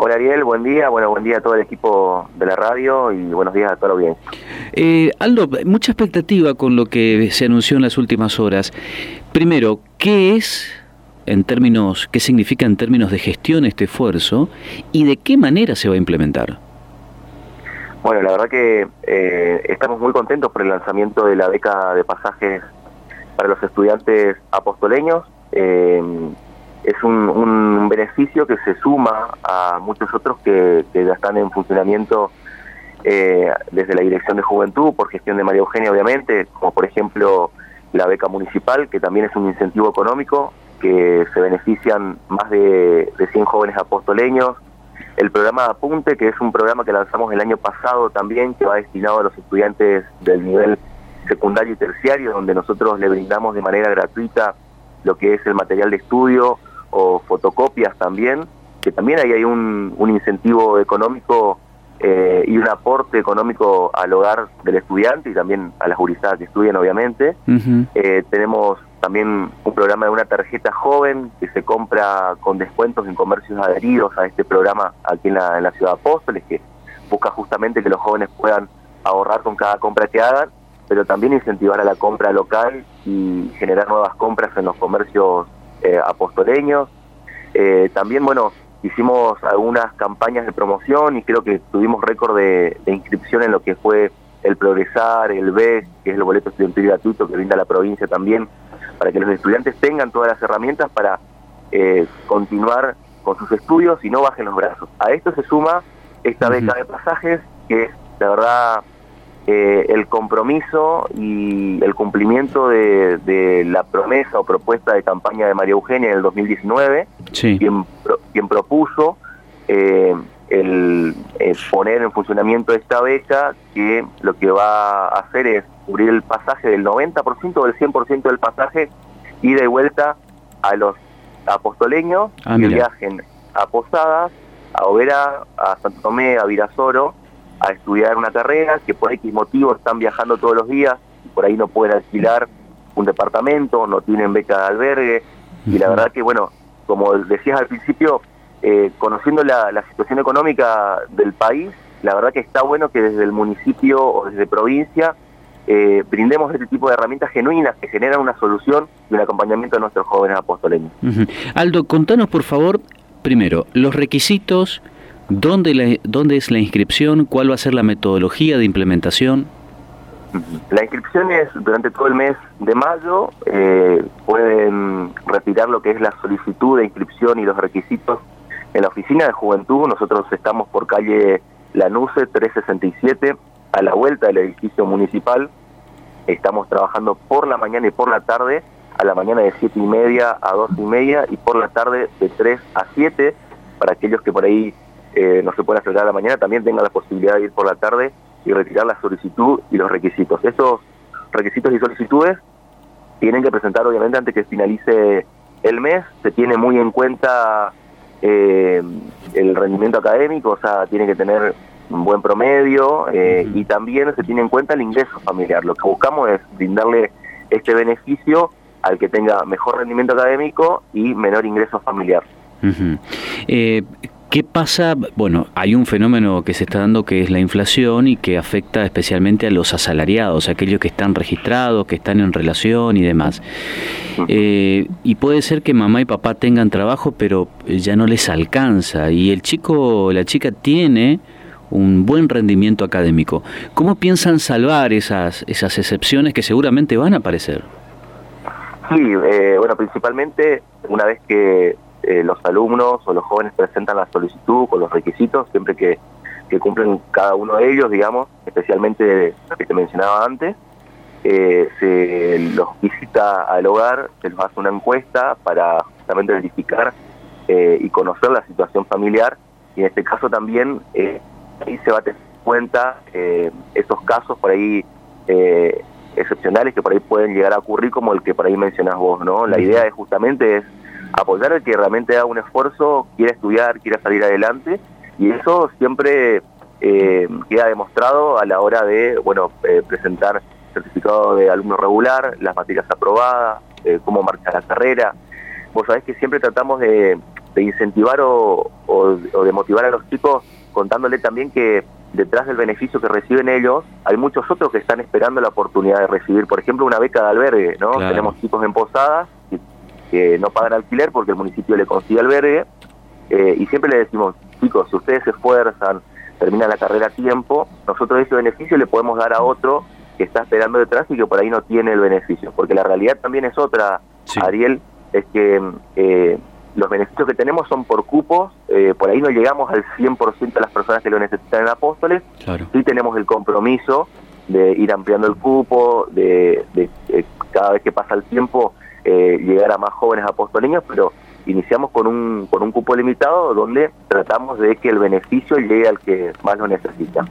Hola Ariel, buen día, bueno, buen día a todo el equipo de la radio y buenos días a toda la audiencia. Eh, Aldo, mucha expectativa con lo que se anunció en las últimas horas. Primero, ¿qué es en términos, qué significa en términos de gestión este esfuerzo y de qué manera se va a implementar? Bueno, la verdad que eh, estamos muy contentos por el lanzamiento de la beca de pasajes para los estudiantes apostoleños. Eh, es un, beneficio que se suma a muchos otros que, ya están en funcionamiento eh, desde la Dirección de Juventud, por gestión de María Eugenia, obviamente, como por ejemplo la beca municipal, que también es un incentivo económico, que se benefician más de, de 100 jóvenes apostoleños. El programa Apunte, que es un programa que lanzamos el año pasado también, que va destinado a los estudiantes del nivel secundario y terciario, donde nosotros le brindamos de manera gratuita lo que es el material de estudio, o fotocopias también, que también ahí hay un, un incentivo económico eh, y un aporte económico al hogar del estudiante y también a las juristas que estudian, obviamente. Eh, tenemos también un programa de una tarjeta joven que se compra con descuentos en comercios adheridos a este programa aquí en la, en la ciudad de Apóstoles, que busca justamente que los jóvenes puedan ahorrar con cada compra que hagan, pero también incentivar a la compra local y generar nuevas compras en los comercios eh, apostoleños. Eh, también, bueno, hicimos algunas campañas de promoción y creo que tuvimos récord de, inscripción en lo que fue el Progresar, el BES, que es el boleto estudiantil gratuito que brinda la provincia también, para que los estudiantes tengan todas las herramientas para eh, continuar con sus estudios y no bajen los brazos. A esto se suma esta beca de pasajes, que es, la verdad, eh, el compromiso y el cumplimiento de, la promesa o propuesta de campaña de María Eugenia en el 2019, quien, quien propuso eh, el, poner en funcionamiento esta beca que lo que va a hacer es cubrir el pasaje del 90% o del 100% del pasaje ida y vuelta a los apostoleños ah, que viajen a Posadas, a Overa, a Santo Tomé, a Virasoro, a estudiar una carrera, que por X motivos están viajando todos los días, y por ahí no pueden alquilar un departamento, no tienen beca de albergue, y la verdad que, bueno, como decías al principio, eh, conociendo la, situación económica del país, la verdad que está bueno que desde el municipio o desde provincia eh, brindemos este tipo de herramientas genuinas que generan una solución y un acompañamiento a nuestros jóvenes apostoleños. Aldo, contanos por favor, primero, los requisitos, ¿Dónde, ¿Dónde es la inscripción? ¿Cuál va a ser la metodología de implementación? La inscripción es durante todo el mes de mayo. Eh, pueden retirar lo que es la solicitud de inscripción y los requisitos en la oficina de juventud. Nosotros estamos por calle Lanuce 367, a la vuelta del edificio municipal. Estamos trabajando por la mañana y por la tarde, a la mañana de 7 y media a 2 y media y por la tarde de 3 a 7, para aquellos que por ahí eh, no se puede acercar a la mañana, también tenga la posibilidad de ir por la tarde y retirar la solicitud y los requisitos. Estos requisitos y solicitudes tienen que presentar obviamente antes que finalice el mes, se tiene muy en cuenta eh, el rendimiento académico, o sea, tiene que tener un buen promedio eh, y también se tiene en cuenta el ingreso familiar. Lo que buscamos es brindarle este beneficio al que tenga mejor rendimiento académico y menor ingreso familiar. ¿Qué pasa? Bueno, hay un fenómeno que se está dando que es la inflación y que afecta especialmente a los asalariados, aquellos que están registrados, que están en relación y demás. Eh, y puede ser que mamá y papá tengan trabajo, pero ya no les alcanza y el chico o la chica tiene un buen rendimiento académico. ¿Cómo piensan salvar esas, esas excepciones que seguramente van a aparecer? Sí, eh, bueno, principalmente una vez que eh, los alumnos o los jóvenes presentan la solicitud con los requisitos, siempre que, cumplen cada uno de ellos, digamos, especialmente que te mencionaba antes, eh, se los visita al hogar, se les hace una encuesta para justamente verificar eh, y conocer la situación familiar y en este caso también ahí se va a tener en cuenta esos casos por ahí excepcionales que por ahí pueden llegar a ocurrir como el que por ahí mencionás vos, ¿no? La idea es justamente es apoyar al que realmente haga un esfuerzo, quiera estudiar, quiera salir adelante, y eso siempre eh, queda demostrado a la hora de, bueno, eh, presentar certificado de alumno regular, las materias aprobadas, eh, cómo marcha la carrera. Vos sabés que siempre tratamos de, incentivar o, de motivar a los chicos contándole también que detrás del beneficio que reciben ellos, hay muchos otros que están esperando la oportunidad de recibir, por ejemplo, una beca de albergue, ¿no? Tenemos chicos en posadas que, no pagan alquiler porque el municipio le consigue albergue, eh, y siempre le decimos, chicos, si ustedes se esfuerzan, terminan la carrera a tiempo, nosotros ese beneficio le podemos dar a otro que está esperando detrás y que por ahí no tiene el beneficio, porque la realidad también es otra, Ariel, es que eh, los beneficios que tenemos son por cupos, eh, por ahí no llegamos al 100% de las personas que lo necesitan en Apóstoles, sí tenemos el compromiso de ir ampliando el cupo, de, cada vez que pasa el tiempo eh, llegar a más jóvenes apostoleños, pero iniciamos con un, con un cupo limitado donde tratamos de que el beneficio llegue al que más lo necesita.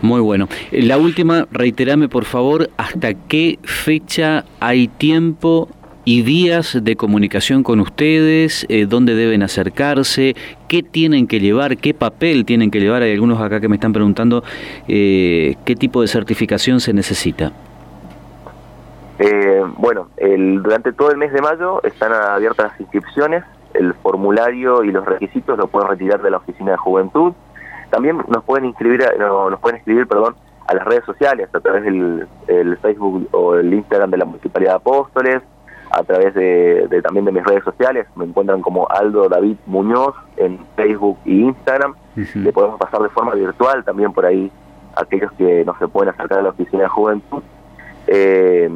Muy bueno. La última, reiterame por favor, ¿hasta qué fecha hay tiempo y días de comunicación con ustedes, eh, dónde deben acercarse, qué tienen que llevar, qué papel tienen que llevar. Hay algunos acá que me están preguntando eh, qué tipo de certificación se necesita. Eh, bueno, el, durante todo el mes de mayo están abiertas las inscripciones, el formulario y los requisitos lo pueden retirar de la oficina de juventud. También nos pueden inscribir, nos pueden escribir, perdón, a las redes sociales a través del el Facebook o el Instagram de la Municipalidad de Apóstoles, a través de, también de mis redes sociales. Me encuentran como Aldo David Muñoz en Facebook e Instagram. Le podemos pasar de forma virtual también por ahí a aquellos que no se pueden acercar a la oficina de juventud. Eh,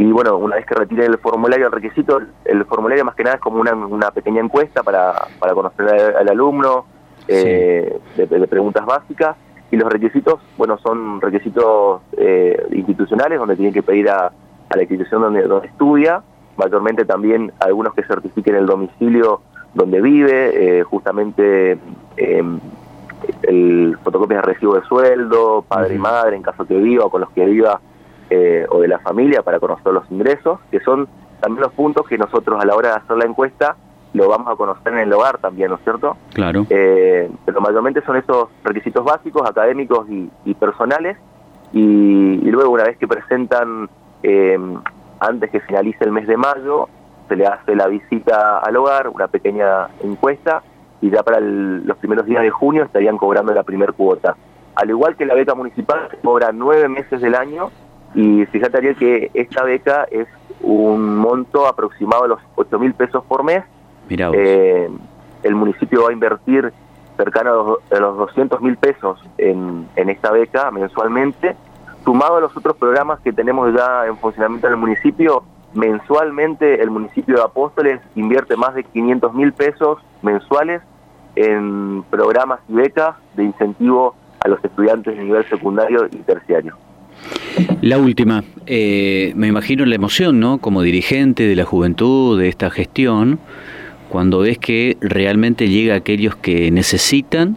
y bueno, una vez que retiren el formulario, el requisito, el formulario más que nada es como una, pequeña encuesta para, para conocer al, alumno, eh, de, preguntas básicas. Y los requisitos, bueno, son requisitos eh, institucionales donde tienen que pedir a, a la institución donde, donde estudia mayormente también algunos que certifiquen el domicilio donde vive, eh, justamente eh, el fotocopia de recibo de sueldo, padre y madre en caso que viva o con los que viva eh, o de la familia para conocer los ingresos, que son también los puntos que nosotros a la hora de hacer la encuesta lo vamos a conocer en el hogar también, ¿no es cierto? Claro. pero mayormente son esos requisitos básicos, académicos y, personales, y, y, luego una vez que presentan antes que finalice el mes de mayo, se le hace la visita al hogar, una pequeña encuesta, y ya para los primeros días de junio estarían cobrando la primer cuota. Al igual que la beca municipal, cobra nueve meses del año, y fíjate Ariel que esta beca es un monto aproximado de los 8 mil pesos por mes. Mira eh, el municipio va a invertir cercano a los 200 mil pesos en, en esta beca mensualmente sumado a los otros programas que tenemos ya en funcionamiento en el municipio, mensualmente el municipio de Apóstoles invierte más de 500 mil pesos mensuales en programas y becas de incentivo a los estudiantes de nivel secundario y terciario. La última, eh, me imagino la emoción, ¿no? Como dirigente de la juventud, de esta gestión, cuando ves que realmente llega a aquellos que necesitan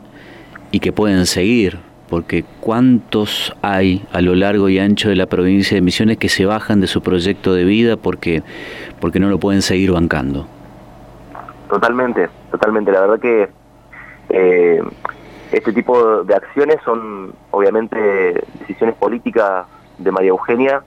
y que pueden seguir, porque cuántos hay a lo largo y ancho de la provincia de Misiones que se bajan de su proyecto de vida porque, porque no lo pueden seguir bancando. Totalmente, totalmente. La verdad que eh, este tipo de acciones son obviamente decisiones políticas de María Eugenia,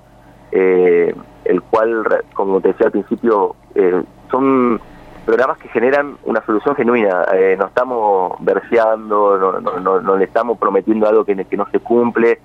eh, el cual, como te decía al principio, eh, son programas que generan una solución genuina. Eh, no estamos verseando, no, le estamos prometiendo algo que, que no se cumple.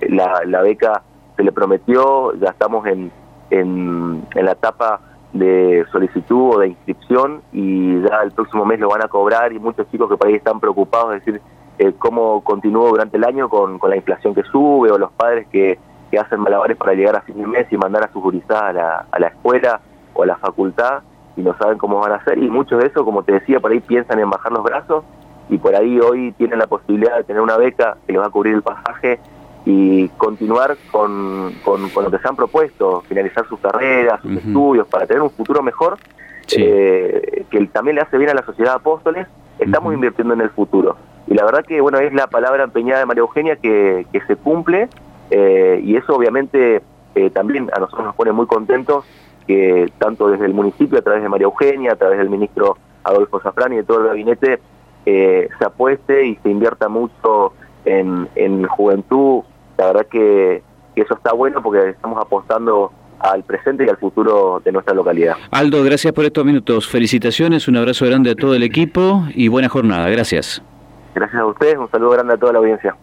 La, la, beca se le prometió, ya estamos en, en, la etapa de solicitud o de inscripción y ya el próximo mes lo van a cobrar y muchos chicos que por ahí están preocupados, es decir, eh, cómo continúo durante el año con, con la inflación que sube o los padres que, que hacen malabares para llegar a fin de mes y mandar a sus gurizadas a la, a la escuela o a la facultad y no saben cómo van a hacer. Y muchos de eso, como te decía, por ahí piensan en bajar los brazos y por ahí hoy tienen la posibilidad de tener una beca que les va a cubrir el pasaje y continuar con, con, lo que se han propuesto, finalizar sus carreras, sus estudios, para tener un futuro mejor, eh, que también le hace bien a la sociedad de apóstoles, estamos invirtiendo en el futuro. Y la verdad que, bueno, es la palabra empeñada de María Eugenia que, que se cumple eh, y eso obviamente eh, también a nosotros nos pone muy contentos que tanto desde el municipio, a través de María Eugenia, a través del ministro Adolfo Zafrán y de todo el gabinete, eh, se apueste y se invierta mucho en, en juventud. La verdad que, eso está bueno porque estamos apostando al presente y al futuro de nuestra localidad. Aldo, gracias por estos minutos. Felicitaciones, un abrazo grande a todo el equipo y buena jornada. Gracias. Gracias a ustedes, un saludo grande a toda la audiencia.